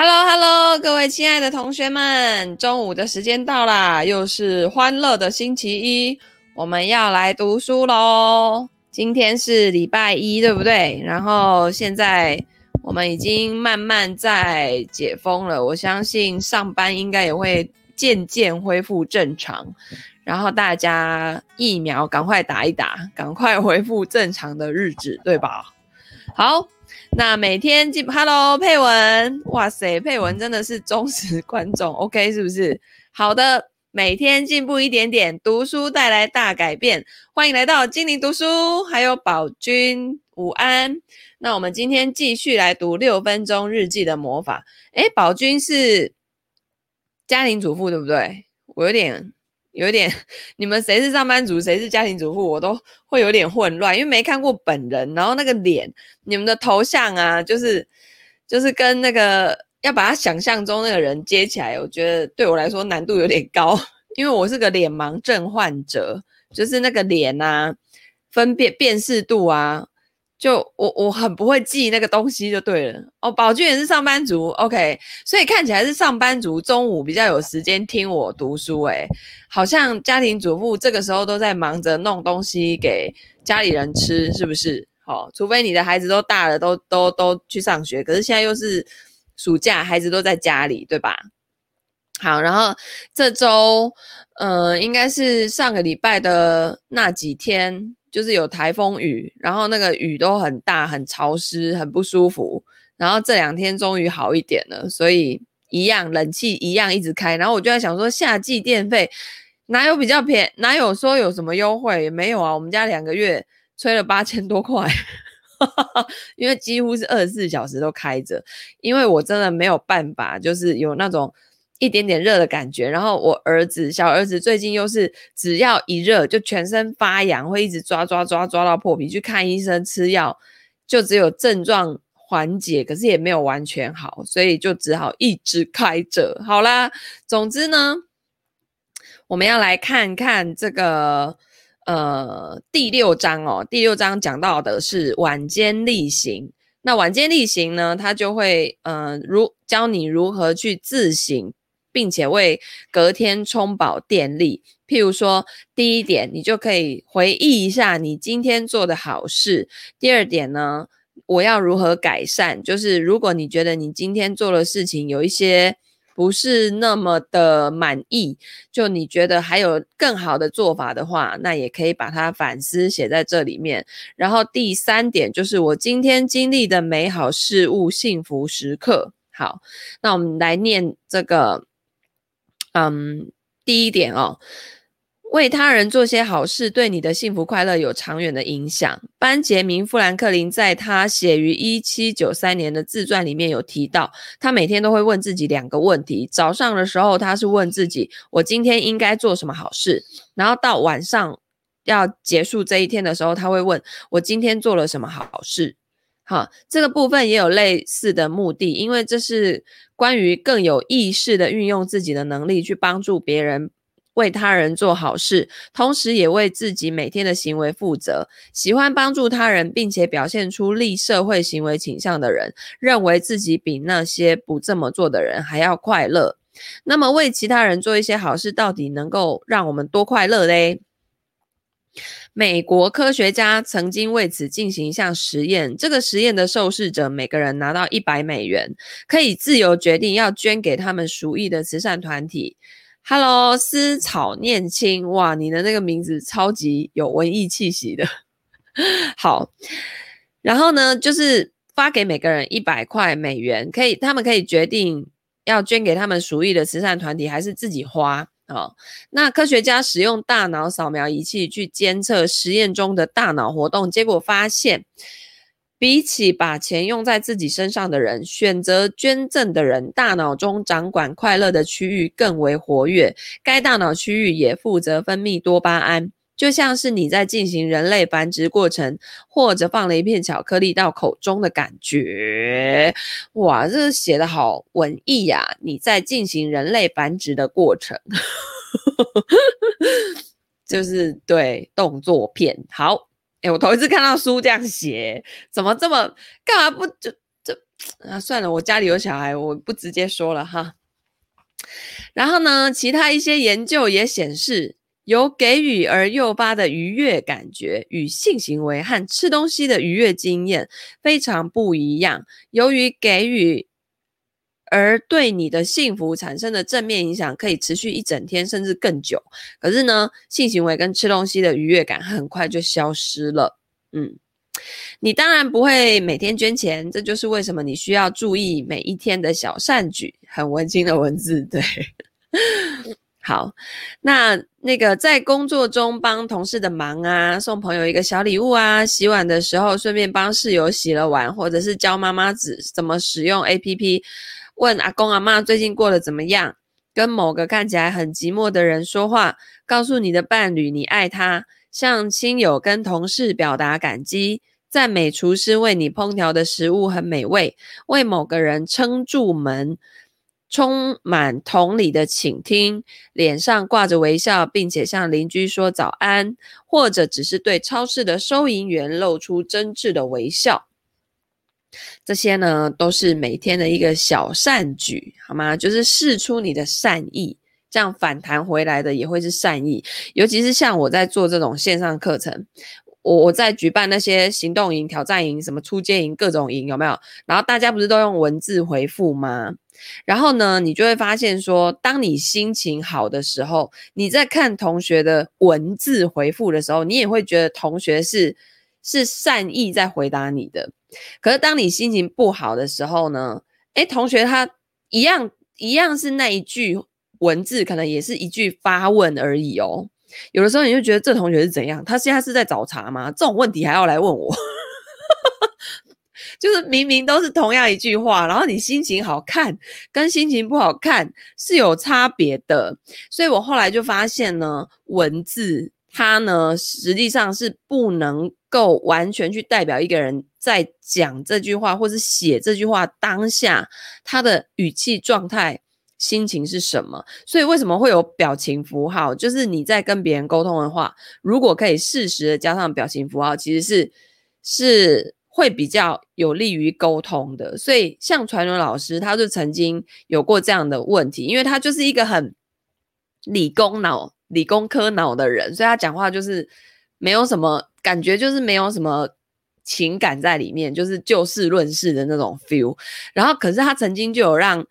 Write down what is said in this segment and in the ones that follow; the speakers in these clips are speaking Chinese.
Hello，Hello，各位亲爱的同学们，中午的时间到啦，又是欢乐的星期一，我们要来读书喽。今天是礼拜一，对不对？然后现在我们已经慢慢在解封了，我相信上班应该也会渐渐恢复正常。然后大家疫苗赶快打一打，赶快恢复正常的日子，对吧？好。那每天进，Hello 佩文，哇塞，佩文真的是忠实观众，OK 是不是？好的，每天进步一点点，读书带来大改变，欢迎来到精灵读书，还有宝君午安。那我们今天继续来读六分钟日记的魔法。诶，宝君是家庭主妇对不对？我有点。有点，你们谁是上班族，谁是家庭主妇，我都会有点混乱，因为没看过本人，然后那个脸，你们的头像啊，就是就是跟那个要把他想象中那个人接起来，我觉得对我来说难度有点高，因为我是个脸盲症患者，就是那个脸啊，分辨辨识度啊。就我我很不会记那个东西就对了哦。宝俊也是上班族，OK，所以看起来是上班族，中午比较有时间听我读书。诶，好像家庭主妇这个时候都在忙着弄东西给家里人吃，是不是？好、哦，除非你的孩子都大了，都都都去上学。可是现在又是暑假，孩子都在家里，对吧？好，然后这周，呃，应该是上个礼拜的那几天。就是有台风雨，然后那个雨都很大，很潮湿，很不舒服。然后这两天终于好一点了，所以一样冷气一样一直开。然后我就在想说，夏季电费哪有比较便宜？哪有说有什么优惠？也没有啊，我们家两个月吹了八千多块，因为几乎是二十四小时都开着。因为我真的没有办法，就是有那种。一点点热的感觉，然后我儿子小儿子最近又是只要一热就全身发痒，会一直抓抓抓抓到破皮，去看医生吃药，就只有症状缓解，可是也没有完全好，所以就只好一直开着。好啦，总之呢，我们要来看看这个呃第六章哦，第六章讲到的是晚间例行。那晚间例行呢，它就会呃如教你如何去自省。并且为隔天充饱电力。譬如说，第一点，你就可以回忆一下你今天做的好事。第二点呢，我要如何改善？就是如果你觉得你今天做的事情有一些不是那么的满意，就你觉得还有更好的做法的话，那也可以把它反思写在这里面。然后第三点就是我今天经历的美好事物、幸福时刻。好，那我们来念这个。嗯，第一点哦，为他人做些好事，对你的幸福快乐有长远的影响。班杰明·富兰克林在他写于一七九三年的自传里面有提到，他每天都会问自己两个问题：早上的时候，他是问自己“我今天应该做什么好事”，然后到晚上要结束这一天的时候，他会问“我今天做了什么好事”。好，这个部分也有类似的目的，因为这是关于更有意识的运用自己的能力去帮助别人，为他人做好事，同时也为自己每天的行为负责。喜欢帮助他人，并且表现出利社会行为倾向的人，认为自己比那些不这么做的人还要快乐。那么，为其他人做一些好事，到底能够让我们多快乐嘞？美国科学家曾经为此进行一项实验，这个实验的受试者每个人拿到一百美元，可以自由决定要捐给他们属意的慈善团体。Hello，思草念青，哇，你的那个名字超级有文艺气息的。好，然后呢，就是发给每个人一百块美元，可以，他们可以决定要捐给他们属意的慈善团体，还是自己花。好，那科学家使用大脑扫描仪器去监测实验中的大脑活动，结果发现，比起把钱用在自己身上的人，选择捐赠的人，大脑中掌管快乐的区域更为活跃，该大脑区域也负责分泌多巴胺。就像是你在进行人类繁殖过程，或者放了一片巧克力到口中的感觉，哇，这写得好文艺呀、你在进行人类繁殖的过程，就是对动作片。好，诶，我头一次看到书这样写，怎么这么干嘛不就就啊，算了，我家里有小孩，我不直接说了哈。然后呢，其他一些研究也显示，由给予而诱发的愉悦感觉与性行为和吃东西的愉悦经验非常不一样。由于给予而对你的幸福产生的正面影响可以持续一整天甚至更久，可是呢，性行为跟吃东西的愉悦感很快就消失了。嗯，你当然不会每天捐钱，这就是为什么你需要注意每一天的小善举。很温馨的文字，对。好，那那个在工作中帮同事的忙啊，送朋友一个小礼物啊，洗碗的时候顺便帮室友洗了碗，或者是教妈妈子怎么使用 APP。问阿公阿妈最近过得怎么样？跟某个看起来很寂寞的人说话，告诉你的伴侣你爱他，向亲友跟同事表达感激，赞美厨师为你烹调的食物很美味，为某个人撑住门，充满同理的倾听，脸上挂着微笑，并且向邻居说早安，或者只是对超市的收银员露出真挚的微笑。这些呢，都是每天的一个小善举，好吗？就是释出你的善意，这样反弹回来的也会是善意。尤其是像我在做这种线上课程，我我在举办那些行动营、挑战营、什么出街营、各种营，有没有？然后大家不是都用文字回复吗？然后呢，你就会发现说，当你心情好的时候，你在看同学的文字回复的时候，你也会觉得同学是是善意在回答你的。可是当你心情不好的时候呢？诶，同学他一样一样是那一句文字，可能也是一句发问而已哦。有的时候你就觉得这同学是怎样？他现在是在找茬吗？这种问题还要来问我？就是明明都是同样一句话，然后你心情好看跟心情不好看是有差别的。所以我后来就发现呢，文字它呢实际上是不能够完全去代表一个人在讲这句话或是写这句话当下他的语气状态、心情是什么。所以为什么会有表情符号？就是你在跟别人沟通的话，如果可以适时的加上表情符号，其实是是会比较有利于沟通的。所以像传伦老师，他就曾经有过这样的问题，因为他就是一个很理工脑、理工科脑的人，所以他讲话就是没有什么。感觉就是没有什么情感在里面，就是就事论事的那种 feel。然后，可是他曾经就有让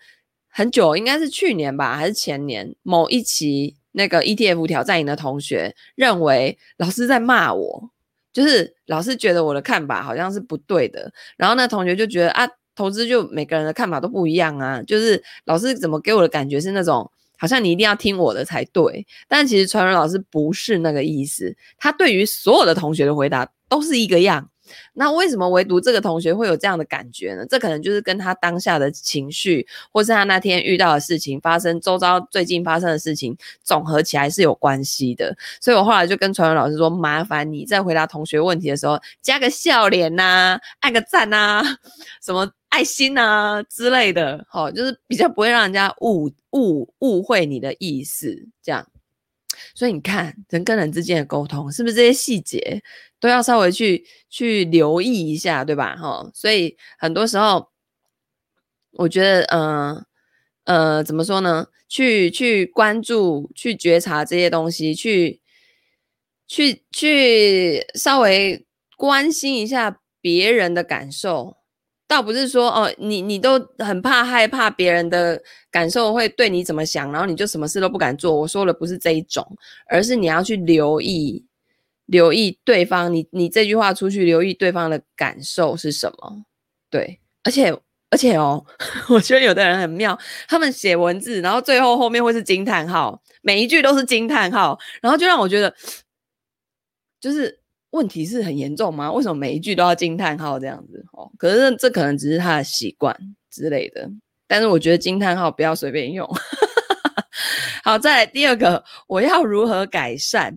很久，应该是去年吧，还是前年某一期那个 ETF 挑战营的同学认为老师在骂我，就是老师觉得我的看法好像是不对的。然后那同学就觉得啊，投资就每个人的看法都不一样啊，就是老师怎么给我的感觉是那种。好像你一定要听我的才对，但其实传伦老师不是那个意思，他对于所有的同学的回答都是一个样。那为什么唯独这个同学会有这样的感觉呢？这可能就是跟他当下的情绪，或是他那天遇到的事情发生，周遭最近发生的事情总合起来是有关系的。所以我后来就跟传文老师说：“麻烦你在回答同学问题的时候，加个笑脸呐、按个赞呐、什么。”爱心啊之类的，好，就是比较不会让人家误误误会你的意思，这样。所以你看，人跟人之间的沟通，是不是这些细节都要稍微去去留意一下，对吧？哈，所以很多时候，我觉得，嗯呃，呃，怎么说呢？去去关注、去觉察这些东西，去去去稍微关心一下别人的感受。倒不是说哦，你你都很怕害怕别人的感受会对你怎么想，然后你就什么事都不敢做。我说的不是这一种，而是你要去留意，留意对方。你你这句话出去，留意对方的感受是什么？对，而且而且哦，我觉得有的人很妙，他们写文字，然后最后后面会是惊叹号，每一句都是惊叹号，然后就让我觉得就是。问题是很严重吗？为什么每一句都要惊叹号这样子？哦，可是这可能只是他的习惯之类的。但是我觉得惊叹号不要随便用。好，再来第二个，我要如何改善？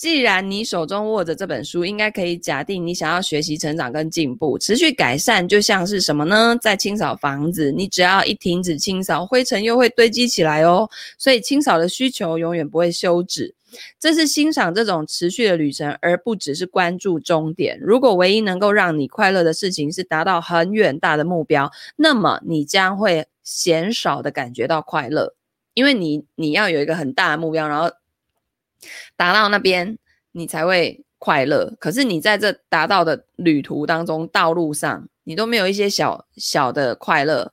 既然你手中握着这本书，应该可以假定你想要学习、成长跟进步，持续改善，就像是什么呢？在清扫房子，你只要一停止清扫，灰尘又会堆积起来哦。所以清扫的需求永远不会休止。这是欣赏这种持续的旅程，而不只是关注终点。如果唯一能够让你快乐的事情是达到很远大的目标，那么你将会鲜少的感觉到快乐，因为你你要有一个很大的目标，然后达到那边，你才会快乐。可是你在这达到的旅途当中，道路上你都没有一些小小的快乐。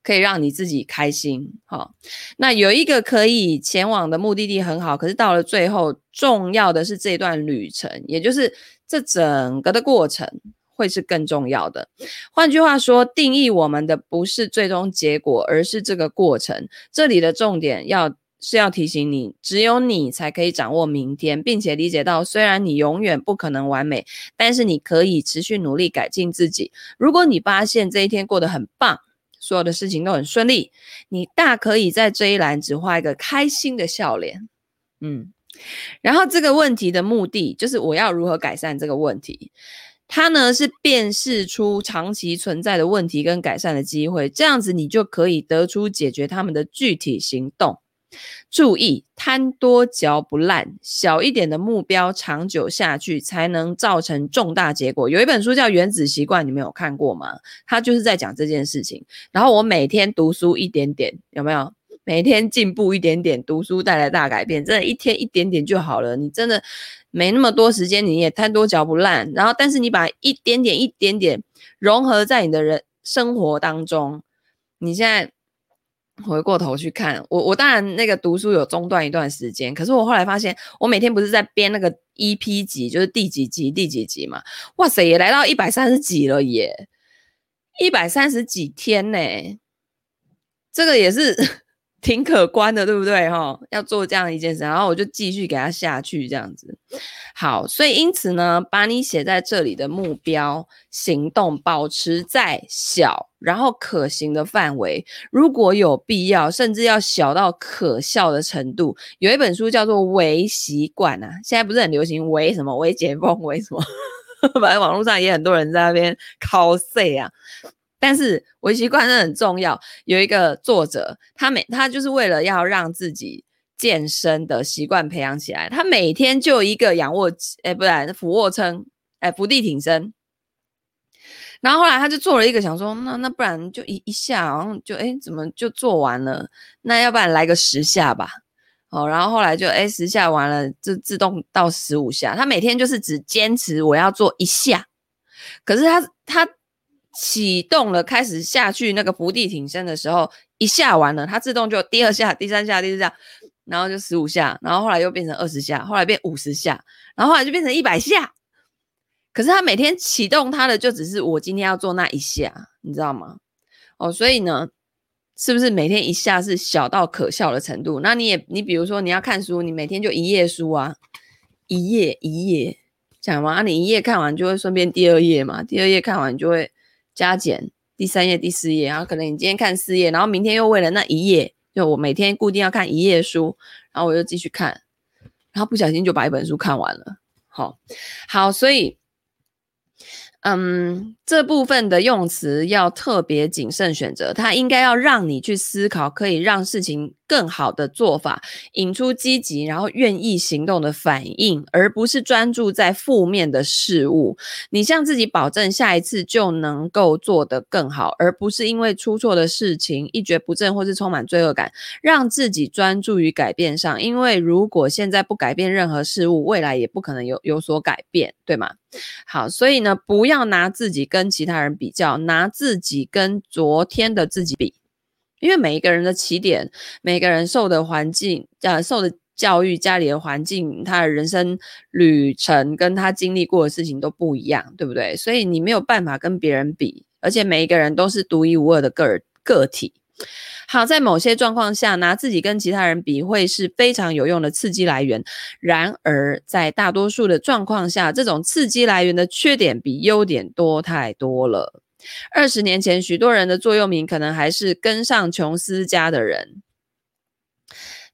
可以让你自己开心，好。那有一个可以前往的目的地很好，可是到了最后，重要的是这段旅程，也就是这整个的过程会是更重要的。换句话说，定义我们的不是最终结果，而是这个过程。这里的重点要是要提醒你，只有你才可以掌握明天，并且理解到，虽然你永远不可能完美，但是你可以持续努力改进自己。如果你发现这一天过得很棒，所有的事情都很顺利，你大可以在这一栏只画一个开心的笑脸，嗯，然后这个问题的目的就是我要如何改善这个问题，它呢是辨识出长期存在的问题跟改善的机会，这样子你就可以得出解决他们的具体行动。注意，贪多嚼不烂，小一点的目标长久下去才能造成重大结果。有一本书叫《原子习惯》，你们有看过吗？他就是在讲这件事情。然后我每天读书一点点，有没有？每天进步一点点，读书带来大改变，真的，一天一点点就好了。你真的没那么多时间，你也贪多嚼不烂。然后，但是你把一点点、一点点融合在你的人生活当中，你现在。回过头去看我，我当然那个读书有中断一段时间，可是我后来发现，我每天不是在编那个 EP 集，就是第几集第几集嘛？哇塞，也来到一百三十几了耶，一百三十几天呢，这个也是。挺可观的，对不对？哈，要做这样一件事，然后我就继续给他下去，这样子。好，所以因此呢，把你写在这里的目标行动保持在小，然后可行的范围，如果有必要，甚至要小到可笑的程度。有一本书叫做《微习惯》啊，现在不是很流行“微什么微解封”“微什么 ”，反正网络上也很多人在那边 cos 啊。但是微习惯真的很重要。有一个作者，他每他就是为了要让自己健身的习惯培养起来，他每天就一个仰卧起，哎，不然俯卧撑，哎，伏地挺身。然后后来他就做了一个，想说，那那不然就一一下，然后就哎，怎么就做完了？那要不然来个十下吧。哦，然后后来就哎，十下完了，就自动到十五下。他每天就是只坚持我要做一下，可是他他。启动了，开始下去那个伏地挺身的时候，一下完了，它自动就第二下、第三下、第四下，然后就十五下，然后后来又变成二十下，后来变五十下，然后后来就变成一百下。可是它每天启动它的就只是我今天要做那一下，你知道吗？哦，所以呢，是不是每天一下是小到可笑的程度？那你也，你比如说你要看书，你每天就一页书啊，一页一页讲完，你一页看完就会顺便第二页嘛，第二页看完就会。加减第三页、第四页，然后可能你今天看四页，然后明天又为了那一页，就我每天固定要看一页书，然后我又继续看，然后不小心就把一本书看完了。好，好，所以。嗯，这部分的用词要特别谨慎选择，它应该要让你去思考，可以让事情更好的做法，引出积极然后愿意行动的反应，而不是专注在负面的事物。你向自己保证下一次就能够做得更好，而不是因为出错的事情一蹶不振或是充满罪恶感，让自己专注于改变上。因为如果现在不改变任何事物，未来也不可能有有所改变，对吗？好，所以呢，不要拿自己跟其他人比较，拿自己跟昨天的自己比，因为每一个人的起点，每个人受的环境，呃，受的教育，家里的环境，他的人生旅程，跟他经历过的事情都不一样，对不对？所以你没有办法跟别人比，而且每一个人都是独一无二的个个体。好，在某些状况下，拿自己跟其他人比会是非常有用的刺激来源。然而，在大多数的状况下，这种刺激来源的缺点比优点多太多了。二十年前，许多人的座右铭可能还是跟上琼斯家的人。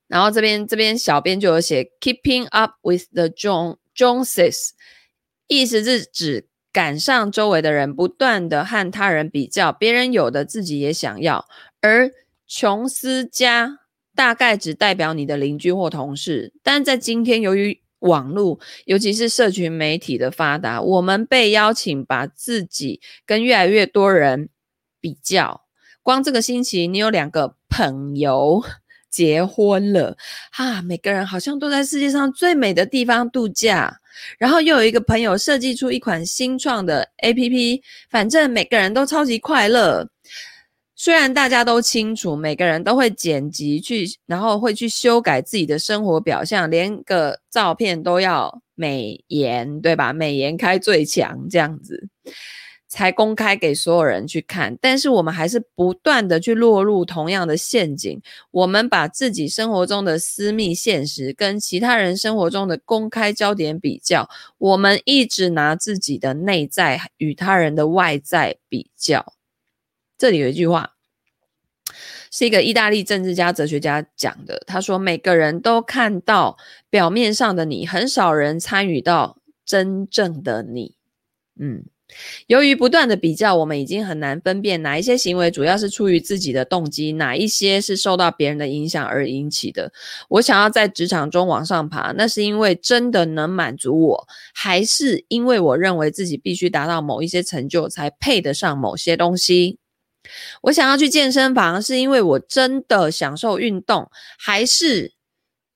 然后这边这边小编就有写 “keeping up with the Joneses”，意思是指赶上周围的人，不断的和他人比较，别人有的自己也想要，而琼斯家大概只代表你的邻居或同事，但在今天，由于网络，尤其是社群媒体的发达，我们被邀请把自己跟越来越多人比较。光这个星期，你有两个朋友结婚了，哈，每个人好像都在世界上最美的地方度假。然后又有一个朋友设计出一款新创的 APP，反正每个人都超级快乐。虽然大家都清楚，每个人都会剪辑去，然后会去修改自己的生活表象，连个照片都要美颜，对吧？美颜开最强，这样子才公开给所有人去看。但是我们还是不断的去落入同样的陷阱，我们把自己生活中的私密现实跟其他人生活中的公开焦点比较，我们一直拿自己的内在与他人的外在比较。这里有一句话，是一个意大利政治家、哲学家讲的。他说：“每个人都看到表面上的你，很少人参与到真正的你。”嗯，由于不断的比较，我们已经很难分辨哪一些行为主要是出于自己的动机，哪一些是受到别人的影响而引起的。我想要在职场中往上爬，那是因为真的能满足我，还是因为我认为自己必须达到某一些成就才配得上某些东西？我想要去健身房，是因为我真的享受运动，还是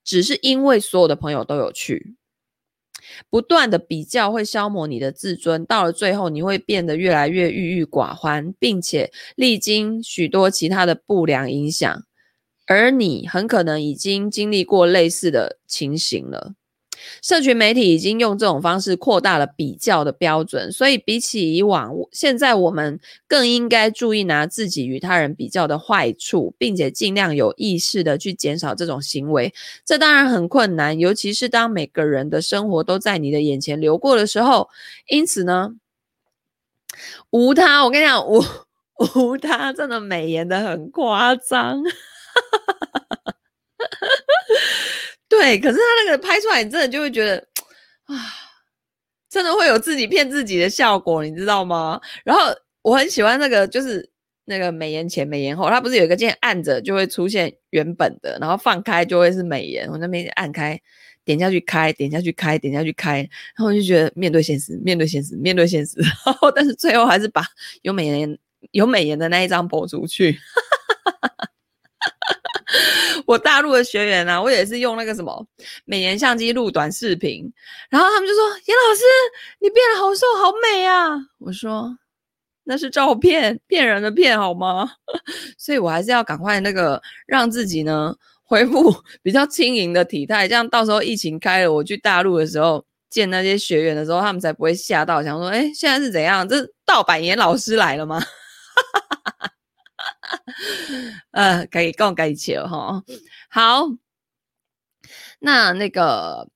只是因为所有的朋友都有去？不断的比较会消磨你的自尊，到了最后，你会变得越来越郁郁寡欢，并且历经许多其他的不良影响，而你很可能已经经历过类似的情形了。社群媒体已经用这种方式扩大了比较的标准，所以比起以往，现在我们更应该注意拿自己与他人比较的坏处，并且尽量有意识的去减少这种行为。这当然很困难，尤其是当每个人的生活都在你的眼前流过的时候。因此呢，无他，我跟你讲，无无他真的美颜的很夸张。对，可是他那个拍出来，你真的就会觉得啊，真的会有自己骗自己的效果，你知道吗？然后我很喜欢那个，就是那个美颜前、美颜后，它不是有一个键按着就会出现原本的，然后放开就会是美颜。我那边按开，点下去开，点下去开，点下去开，然后我就觉得面对现实，面对现实，面对现实。然后但是最后还是把有美颜、有美颜的那一张播出去。我大陆的学员啊，我也是用那个什么美颜相机录短视频，然后他们就说：“严老师，你变得好瘦，好美啊！”我说：“那是照片，骗人的骗好吗？” 所以我还是要赶快那个让自己呢恢复 比较轻盈的体态，这样到时候疫情开了，我去大陆的时候见那些学员的时候，他们才不会吓到，想说：“哎，现在是怎样？这盗版严老师来了吗？” 呃，可以更改一切哈。好，那那个，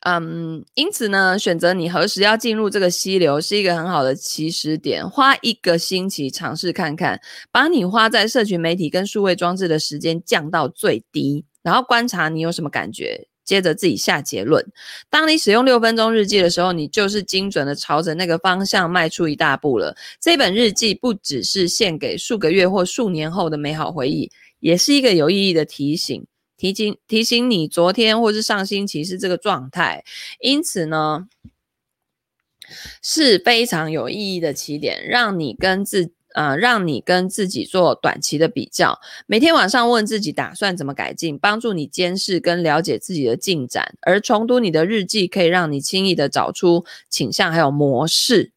嗯，因此呢，选择你何时要进入这个溪流是一个很好的起始点。花一个星期尝试看看，把你花在社群媒体跟数位装置的时间降到最低，然后观察你有什么感觉。接着自己下结论。当你使用六分钟日记的时候，你就是精准的朝着那个方向迈出一大步了。这本日记不只是献给数个月或数年后的美好回忆，也是一个有意义的提醒，提醒提醒你昨天或是上星期是这个状态。因此呢，是非常有意义的起点，让你跟自。呃，让你跟自己做短期的比较，每天晚上问自己打算怎么改进，帮助你监视跟了解自己的进展。而重读你的日记，可以让你轻易的找出倾向还有模式。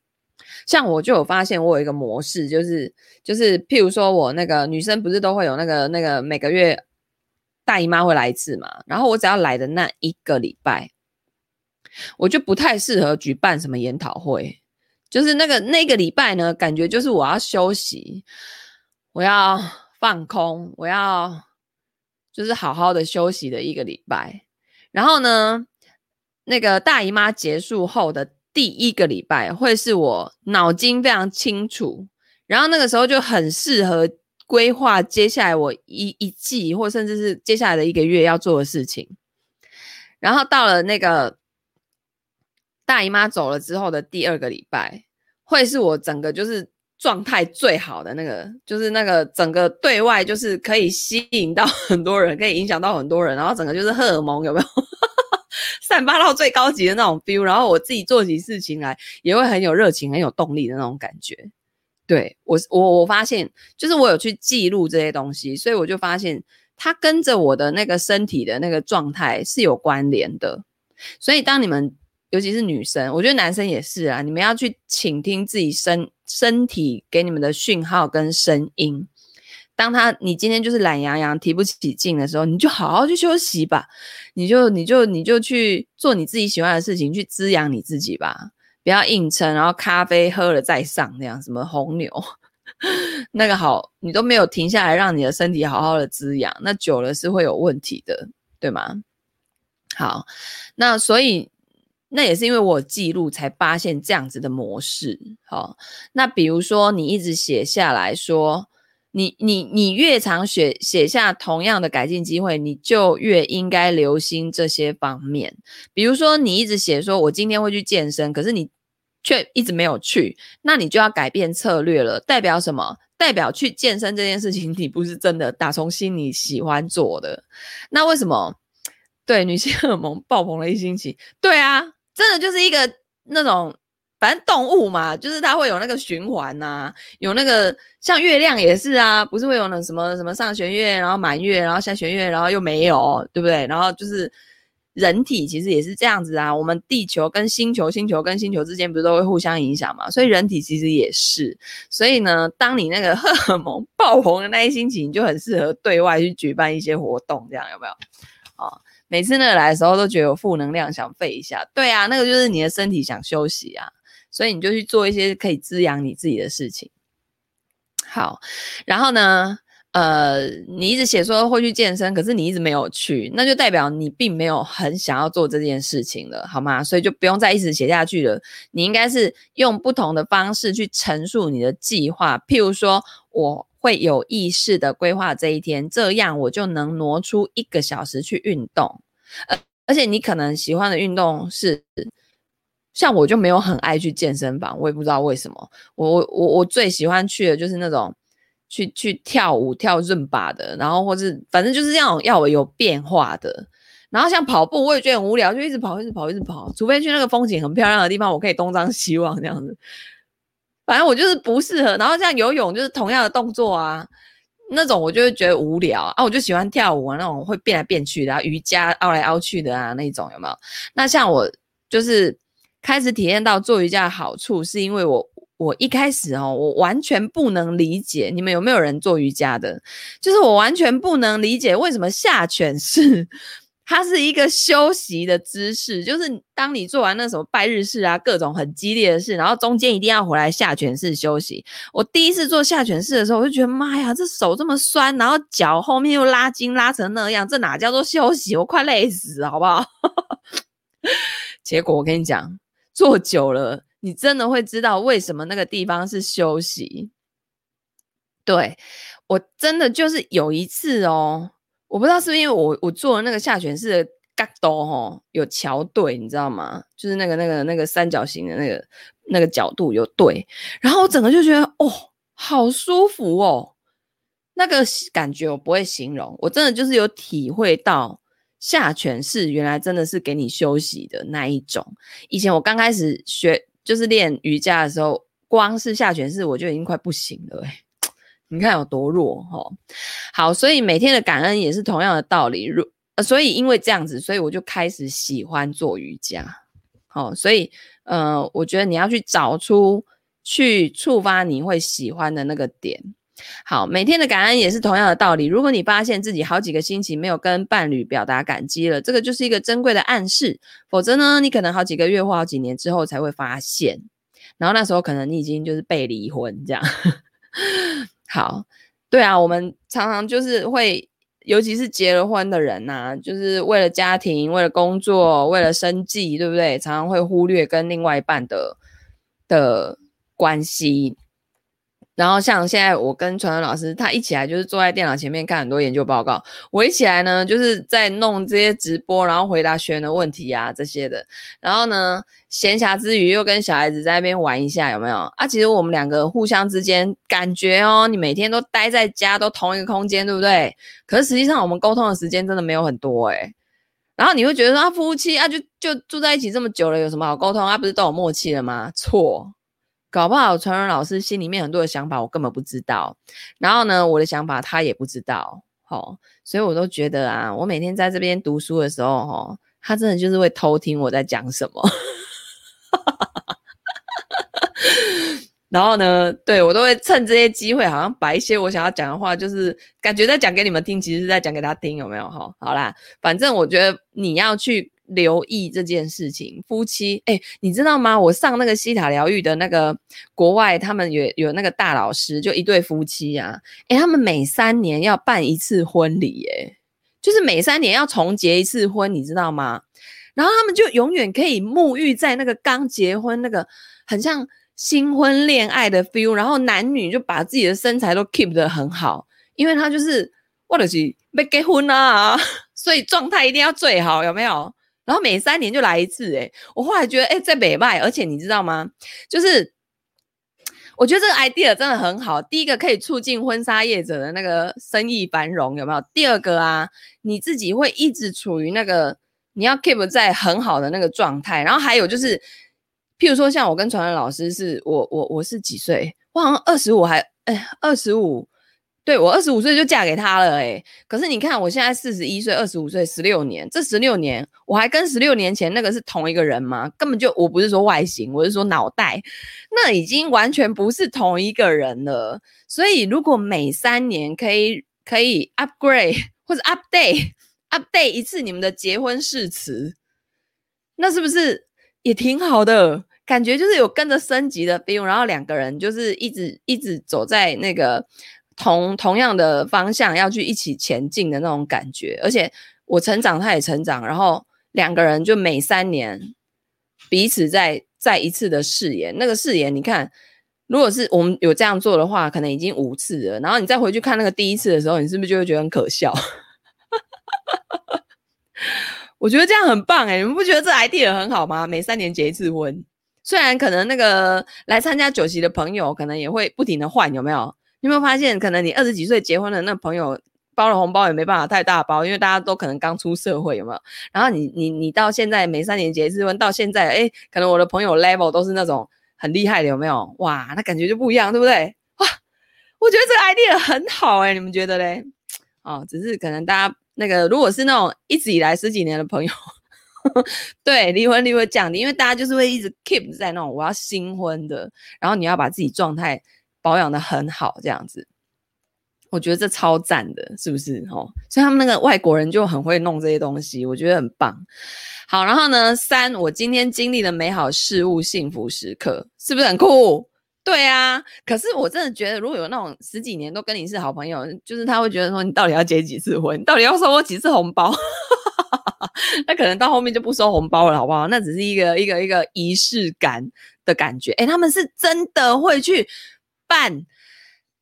像我就有发现，我有一个模式，就是就是，譬如说我那个女生不是都会有那个那个每个月大姨妈会来一次嘛，然后我只要来的那一个礼拜，我就不太适合举办什么研讨会。就是那个那个礼拜呢，感觉就是我要休息，我要放空，我要就是好好的休息的一个礼拜。然后呢，那个大姨妈结束后的第一个礼拜，会是我脑筋非常清楚，然后那个时候就很适合规划接下来我一一季，或甚至是接下来的一个月要做的事情。然后到了那个。大姨妈走了之后的第二个礼拜，会是我整个就是状态最好的那个，就是那个整个对外就是可以吸引到 很多人，可以影响到很多人，然后整个就是荷尔蒙有没有 散发到最高级的那种 feel，然后我自己做起事情来也会很有热情、很有动力的那种感觉。对，我我我发现，就是我有去记录这些东西，所以我就发现它跟着我的那个身体的那个状态是有关联的。所以当你们尤其是女生，我觉得男生也是啊，你们要去倾听自己身身体给你们的讯号跟声音。当他你今天就是懒洋洋提不起劲的时候，你就好好去休息吧，你就你就你就去做你自己喜欢的事情，去滋养你自己吧。不要硬撑，然后咖啡喝了再上那样，什么红牛，那个好，你都没有停下来让你的身体好好的滋养，那久了是会有问题的，对吗？好，那所以那也是因为我记录才发现这样子的模式。好，那比如说你一直写下来说，你你你越常写写下同样的改进机会，你就越应该留心这些方面。比如说你一直写说我今天会去健身，可是你。却一直没有去，那你就要改变策略了。代表什么？代表去健身这件事情，你不是真的打从心里喜欢做的。那为什么？对，女性荷尔蒙爆棚了一星期。对啊，真的就是一个那种，反正动物嘛，就是它会有那个循环呐、有那个像月亮也是啊，不是会有那什么什么上弦月，然后满月，然后下弦月，然后又没有，对不对？然后就是。人体其实也是这样子啊，我们地球跟星球，星球跟星球之间不是都会互相影响嘛？所以人体其实也是。所以呢，当你那个荷尔蒙爆棚的那一星期，你就很适合对外去举办一些活动，这样有没有？哦，每次那个来的时候都觉得有负能量，想废一下。对啊，那个就是你的身体想休息啊，所以你就去做一些可以滋养你自己的事情。好，然后呢？呃，你一直写说会去健身，可是你一直没有去，那就代表你并没有很想要做这件事情了，好吗？所以就不用再一直写下去了。你应该是用不同的方式去陈述你的计划，譬如说，我会有意识的规划这一天，这样我就能挪出一个小时去运动。呃，而且你可能喜欢的运动是，像我就没有很爱去健身房，我也不知道为什么。我我我我最喜欢去的就是那种。去去跳舞跳润巴的，然后或是反正就是这样要有变化的。然后像跑步，我也觉得很无聊，就一直跑，一直跑，一直跑。除非去那个风景很漂亮的地方，我可以东张西望这样子。反正我就是不适合。然后像游泳，就是同样的动作啊，那种我就会觉得无聊啊。我就喜欢跳舞啊，那种会变来变去的啊，瑜伽凹来凹去的啊，那种有没有？那像我就是开始体验到做瑜伽的好处，是因为我。我一开始哦，我完全不能理解，你们有没有人做瑜伽的？就是我完全不能理解为什么下犬式它是一个休息的姿势，就是当你做完那什么拜日式啊，各种很激烈的事，然后中间一定要回来下犬式休息。我第一次做下犬式的时候，我就觉得妈呀，这手这么酸，然后脚后面又拉筋拉成那样，这哪叫做休息？我快累死，好不好？结果我跟你讲，做久了。你真的会知道为什么那个地方是休息？对，我真的就是有一次哦，我不知道是不是因为我我做的那个下犬式的角度哦，有桥对，你知道吗？就是那个那个那个三角形的那个那个角度有对，然后我整个就觉得哦，好舒服哦，那个感觉我不会形容，我真的就是有体会到下犬式原来真的是给你休息的那一种。以前我刚开始学。就是练瑜伽的时候，光是下犬式我就已经快不行了哎、你看有多弱齁。好，所以每天的感恩也是同样的道理。如呃所以因为这样子，所以我就开始喜欢做瑜伽。好，所以呃，我觉得你要去找出去触发你会喜欢的那个点。好，每天的感恩也是同样的道理。如果你发现自己好几个星期没有跟伴侣表达感激了，这个就是一个珍贵的暗示。否则呢，你可能好几个月或好几年之后才会发现。然后那时候可能你已经就是被离婚这样。好，对啊，我们常常就是会，尤其是结了婚的人呐、啊，就是为了家庭、为了工作、为了生计，对不对？常常会忽略跟另外一半的的关系。然后像现在我跟传传老师，他一起来就是坐在电脑前面看很多研究报告，我一起来呢就是在弄这些直播，然后回答学员的问题啊这些的。然后呢，闲暇之余又跟小孩子在那边玩一下，有没有？啊，其实我们两个互相之间感觉哦，你每天都待在家，都同一个空间，对不对？可是实际上我们沟通的时间真的没有很多诶。然后你会觉得说啊，夫妻啊就就住在一起这么久了，有什么好沟通啊？不是都有默契了吗？错。搞不好传人老师心里面很多的想法，我根本不知道。然后呢，我的想法他也不知道。齁，所以我都觉得啊，我每天在这边读书的时候，齁，他真的就是会偷听我在讲什么。然后呢，对，我都会趁这些机会，好像把一些我想要讲的话，就是感觉在讲给你们听，其实是在讲给他听，有没有？齁，好啦，反正我觉得你要去。留意这件事情，夫妻，哎，你知道吗？我上那个西塔疗愈的那个国外，他们有有那个大老师，就一对夫妻啊，哎，他们每三年要办一次婚礼，哎，就是每三年要重结一次婚，你知道吗？然后他们就永远可以沐浴在那个刚结婚那个很像新婚恋爱的 feel，然后男女就把自己的身材都 keep 得很好，因为他就是或者是没结婚啊，所以状态一定要最好，有没有？然后每三年就来一次，诶，我后来觉得，诶，在北外，而且你知道吗？就是我觉得这个 idea 真的很好。第一个可以促进婚纱业者的那个生意繁荣，有没有？第二个啊，你自己会一直处于那个你要 keep 在很好的那个状态。然后还有就是，譬如说像我跟传文老师是，我我我是几岁？我好像二十五还，哎，二十五。对，我二十五岁就嫁给他了诶，可是你看我现在四十一岁，二十五岁，十六年，这十六年我还跟十六年前那个是同一个人吗？根本就我不是说外形，我是说脑袋，那已经完全不是同一个人了。所以如果每三年可以可以 upgrade 或者 update update 一次你们的结婚誓词，那是不是也挺好的？感觉就是有跟着升级的 feel，然后两个人就是一直一直走在那个。同同样的方向要去一起前进的那种感觉，而且我成长，他也成长，然后两个人就每三年彼此再再一次的誓言。那个誓言，你看，如果是我们有这样做的话，可能已经五次了。然后你再回去看那个第一次的时候，你是不是就会觉得很可笑？我觉得这样很棒哎，你们不觉得这 idea 很好吗？每三年结一次婚，虽然可能那个来参加酒席的朋友可能也会不停的换，有没有？你有没有发现，可能你二十几岁结婚的那朋友包了红包也没办法太大包，因为大家都可能刚出社会，有没有？然后你你你到现在每三年结一次婚，到现在，哎，可能我的朋友 level 都是那种很厉害的，有没有？哇，那感觉就不一样，对不对？哇，我觉得这个 idea 很好哎，你们觉得嘞？哦，只是可能大家那个如果是那种一直以来十几年的朋友，对，离婚率会降低，因为大家就是会一直 keep 在那种我要新婚的，然后你要把自己状态。保养得很好，这样子，我觉得这超赞的，是不是？哦，所以他们那个外国人就很会弄这些东西，我觉得很棒。好，然后呢，三，我今天经历的美好事物、幸福时刻，是不是很酷？对啊。可是我真的觉得，如果有那种十几年都跟你是好朋友，就是他会觉得说，你到底要结几次婚？到底要收我几次红包？那可能到后面就不收红包了，好不好？那只是一个一个一个仪式感的感觉。诶，他们是真的会去。办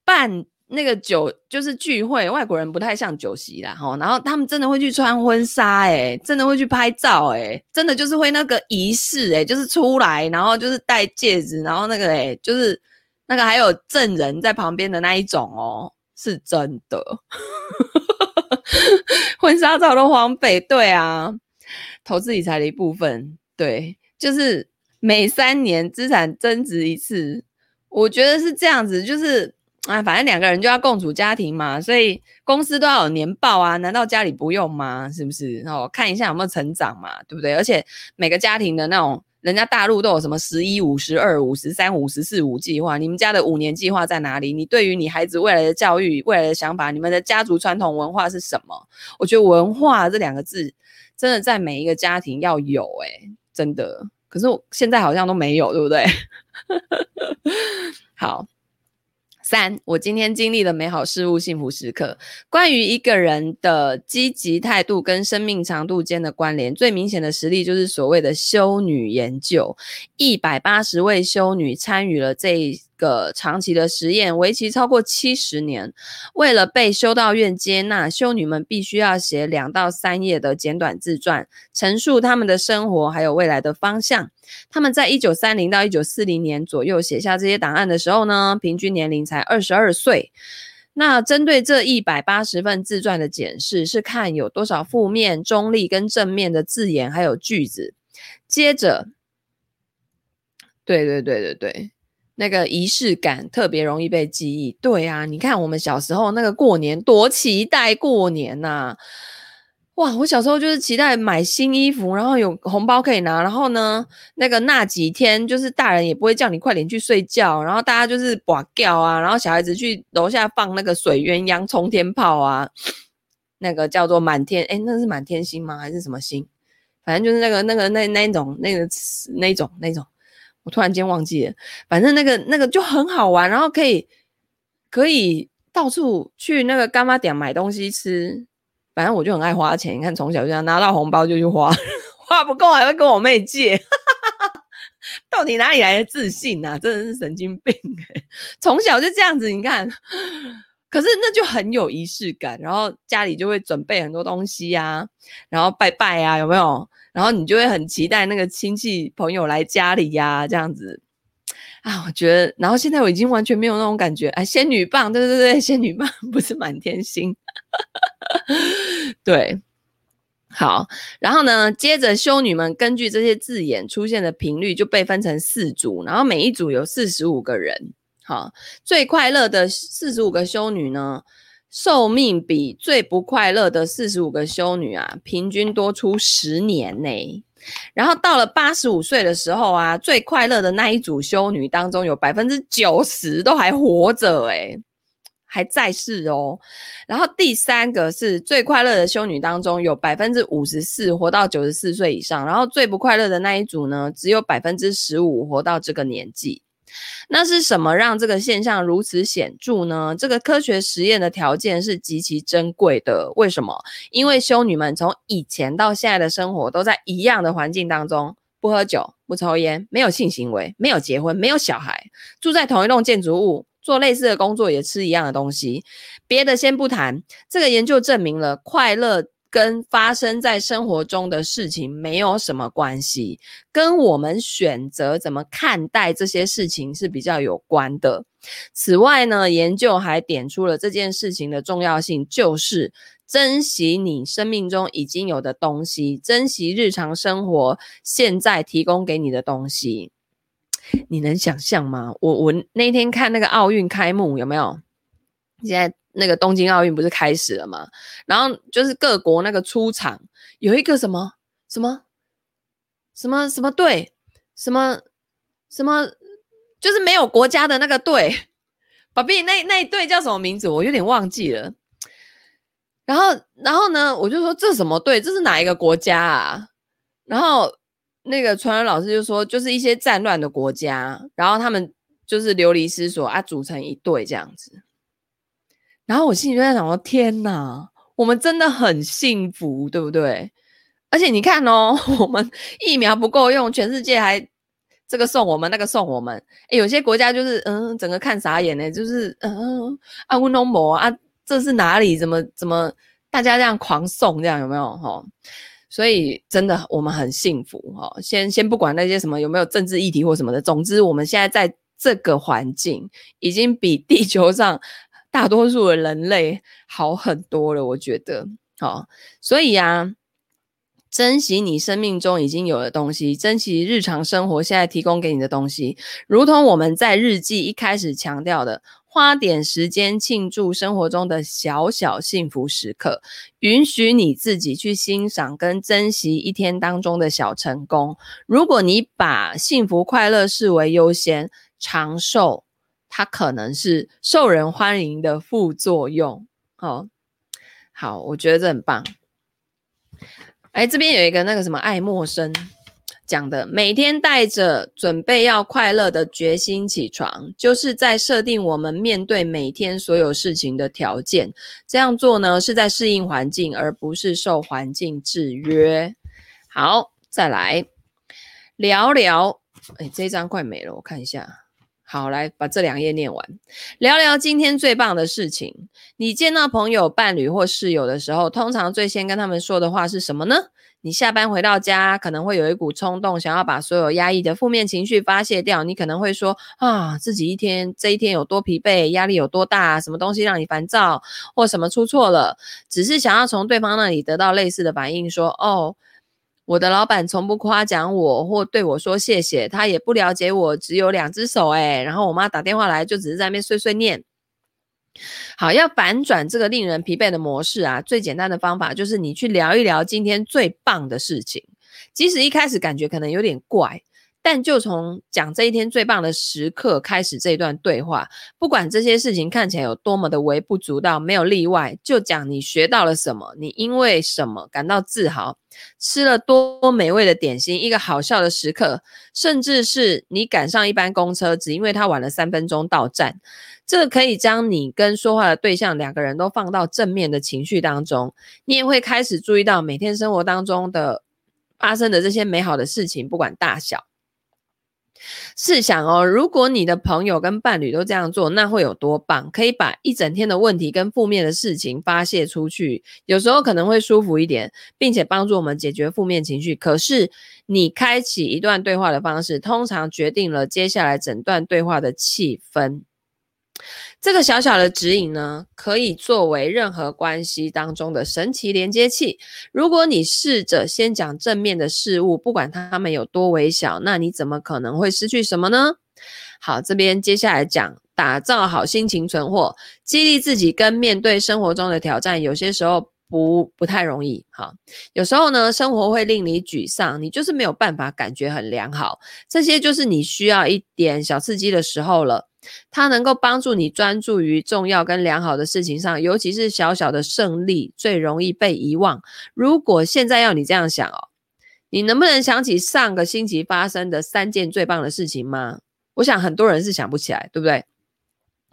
办那个酒就是聚会，外国人不太像酒席啦，齁，然后他们真的会去穿婚纱，哎，真的会去拍照，哎，真的就是会那个仪式，哎，就是出来，然后就是戴戒指，然后那个，哎，就是那个还有证人在旁边的那一种哦，是真的，婚纱照都荒废，对啊，投资理财的一部分，对，就是每三年资产增值一次。我觉得是这样子，就是啊，反正两个人就要共处家庭嘛，所以公司都要有年报啊，难道家里不用吗？是不是？然后看一下有没有成长嘛，对不对？而且每个家庭的那种，人家大陆都有什么十一五、十二五、十三五、十四五计划，你们家的五年计划在哪里？你对于你孩子未来的教育、未来的想法，你们的家族传统文化是什么？我觉得文化这两个字真的在每一个家庭要有，诶，真的。可是我现在好像都没有，对不对？好，三，我今天经历了美好事物、幸福时刻。关于一个人的积极态度跟生命长度间的关联，最明显的实例就是所谓的修女研究。一百八十位修女参与了这个长期的实验，为期超过七十年。为了被修道院接纳，修女们必须要写两到三页的简短自传，陈述他们的生活还有未来的方向。他们在一九三零到一九四零年左右写下这些档案的时候呢，平均年龄才二十二岁。那针对这一百八十份自传的检视，是看有多少负面、中立跟正面的字眼还有句子。接着。对对对对对，那个仪式感特别容易被记忆。对啊，你看我们小时候那个过年多期待过年呐、哇，我小时候就是期待买新衣服，然后有红包可以拿，然后呢，那个那几天就是大人也不会叫你快点去睡觉，然后大家就是跋轿啊，然后小孩子去楼下放那个水鸳鸯冲天炮啊，那个叫做满天，诶，那是满天星吗？还是什么星？反正就是那个那个那那种那个那种那种。我突然间忘记了，反正那个那个就很好玩，然后可以可以到处去那个干妈店买东西吃。反正我就很爱花钱，你看从小就这样拿到红包就去花，花不够还会跟我妹借。到底哪里来的自信啊？真的是神经病欸！从小就这样子，你看，可是那就很有仪式感，然后家里就会准备很多东西呀，然后拜拜啊，有没有？然后你就会很期待那个亲戚朋友来家里呀，这样子啊，我觉得。然后现在我已经完全没有那种感觉，哎，仙女棒，对对对，仙女棒 不是满天星，对，好。然后呢，接着修女们根据这些字眼出现的频率就被分成四组，然后每一组有四十五个人。好，最快乐的四十五个修女呢，寿命比最不快乐的四十五个修女啊，平均多出十年呢。然后到了八十五岁的时候啊，最快乐的那一组修女当中有百分之九十都还活着，诶，还在世哦。然后第三个是最快乐的修女当中有百分之五十四活到九十四岁以上，然后最不快乐的那一组呢，只有百分之十五活到这个年纪。那是什么让这个现象如此显著呢？这个科学实验的条件是极其珍贵的。为什么？因为修女们从以前到现在的生活都在一样的环境当中，不喝酒、不抽烟、没有性行为、没有结婚、没有小孩，住在同一栋建筑物，做类似的工作，也吃一样的东西。别的先不谈，这个研究证明了快乐。跟发生在生活中的事情没有什么关系，跟我们选择怎么看待这些事情是比较有关的。此外呢，研究还点出了这件事情的重要性，就是珍惜你生命中已经有的东西，珍惜日常生活现在提供给你的东西。你能想象吗？我我那天看那个奥运开幕，有没有？现在。那个东京奥运不是开始了吗？然后就是各国那个出场，有一个什么什么什么什么队，什么什么，就是没有国家的那个队。宝贝，那那一队叫什么名字？我有点忘记了。然后，然后呢，我就说这什么队？这是哪一个国家啊？然后那个传人老师就说，就是一些战乱的国家，然后他们就是流离失所啊，组成一队这样子。然后我心里就在想说：“天哪，我们真的很幸福，对不对？而且你看哦，我们疫苗不够用，全世界还这个送我们，那个送我们。诶，有些国家就是嗯，整个看傻眼呢，就是嗯啊乌龙魔啊，这是哪里？怎么怎么大家这样狂送，这样有没有？哈，所以真的我们很幸福哈。先先不管那些什么有没有政治议题或什么的，总之我们现在在这个环境已经比地球上。”大多数的人类好很多了，我觉得，好，所以啊，珍惜你生命中已经有的东西，珍惜日常生活现在提供给你的东西，如同我们在日记一开始强调的，花点时间庆祝生活中的小小幸福时刻，允许你自己去欣赏跟珍惜一天当中的小成功。如果你把幸福快乐视为优先，长寿。它可能是受人欢迎的副作用，哦，好，我觉得这很棒。哎，这边有一个那个什么爱默生讲的，每天带着准备要快乐的决心起床，就是在设定我们面对每天所有事情的条件。这样做呢，是在适应环境，而不是受环境制约。好，再来聊聊。哎，这张快没了，我看一下。好，来把这两页念完，聊聊今天最棒的事情。你见到朋友、伴侣或室友的时候，通常最先跟他们说的话是什么呢？你下班回到家，可能会有一股冲动，想要把所有压抑的负面情绪发泄掉。你可能会说啊，自己一天这一天有多疲惫，压力有多大，什么东西让你烦躁，或什么出错了，只是想要从对方那里得到类似的反应，说哦。我的老板从不夸奖我或对我说谢谢，他也不了解我，只有两只手诶，然后我妈打电话来，就只是在那边碎碎念。好，要反转这个令人疲惫的模式啊，最简单的方法就是你去聊一聊今天最棒的事情，即使一开始感觉可能有点怪。但就从讲这一天最棒的时刻开始这一段对话，不管这些事情看起来有多么的微不足道，没有例外，就讲你学到了什么，你因为什么感到自豪，吃了多美味的点心，一个好笑的时刻，甚至是你赶上一班公车，只因为他晚了三分钟到站，这可以将你跟说话的对象两个人都放到正面的情绪当中，你也会开始注意到每天生活当中的发生的这些美好的事情，不管大小。试想哦，如果你的朋友跟伴侣都这样做，那会有多棒？可以把一整天的问题跟负面的事情发泄出去，有时候可能会舒服一点，并且帮助我们解决负面情绪。可是，你开启一段对话的方式，通常决定了接下来整段对话的气氛。这个小小的指引呢，可以作为任何关系当中的神奇连接器。如果你试着先讲正面的事物，不管它们有多微小，那你怎么可能会失去什么呢？好，这边接下来讲打造好心情存货，激励自己跟面对生活中的挑战，有些时候不不太容易。哈，有时候呢，生活会令你沮丧，你就是没有办法感觉很良好，这些就是你需要一点小刺激的时候了。它能够帮助你专注于重要跟良好的事情上，尤其是小小的胜利最容易被遗忘。如果现在要你这样想哦，你能不能想起上个星期发生的三件最棒的事情吗？我想很多人是想不起来，对不对？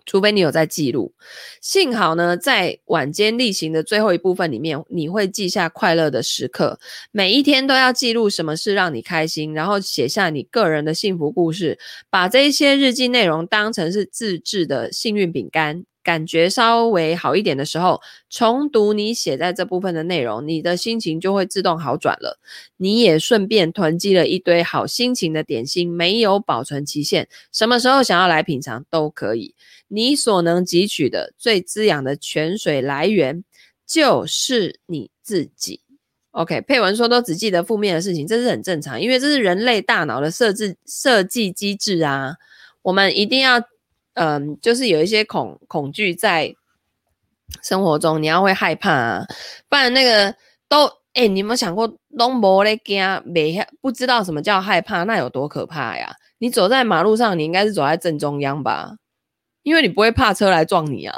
除非你有在记录，幸好呢，在晚间例行的最后一部分里面，你会记下快乐的时刻。每一天都要记录什么事让你开心，然后写下你个人的幸福故事，把这一些日记内容当成是自制的幸运饼干。感觉稍微好一点的时候，重读你写在这部分的内容，你的心情就会自动好转了。你也顺便囤积了一堆好心情的点心，没有保存期限，什么时候想要来品尝都可以。你所能汲取的最滋养的泉水来源就是你自己。OK，配文说都只记得负面的事情，这是很正常，因为这是人类大脑的设置设计机制啊。我们一定要。嗯，就是有一些恐恐惧在生活中，你要会害怕啊，不然那个都哎、你有没有想过，都没在怕，没不知道什么叫害怕，那有多可怕呀？你走在马路上，你应该是走在正中央吧，因为你不会怕车来撞你啊。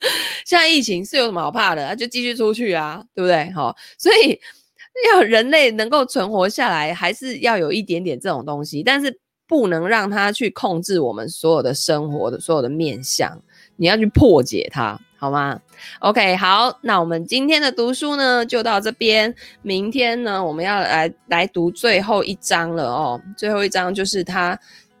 现在疫情是有什么好怕的？那就继续出去啊，对不对？好，所以 要人类能够存活下来，还是要有一点点这种东西，但是。不能让它去控制我们所有的生活的所有的面相，你要去破解它，好吗？OK，好，那我们今天的读书呢就到这边，明天呢我们要来来读最后一章了哦，最后一章就是它。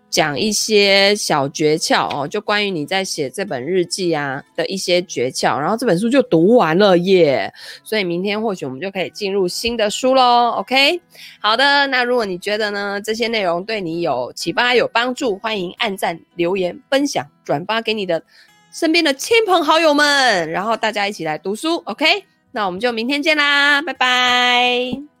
讲一些小诀窍哦，就关于你在写这本日记啊的一些诀窍，然后这本书就读完了耶。所以明天或许我们就可以进入新的书喽。OK，好的，那如果你觉得呢这些内容对你有启发、有帮助，欢迎按赞、留言、分享、转发给你的身边的亲朋好友们，然后大家一起来读书。OK，那我们就明天见啦，拜拜。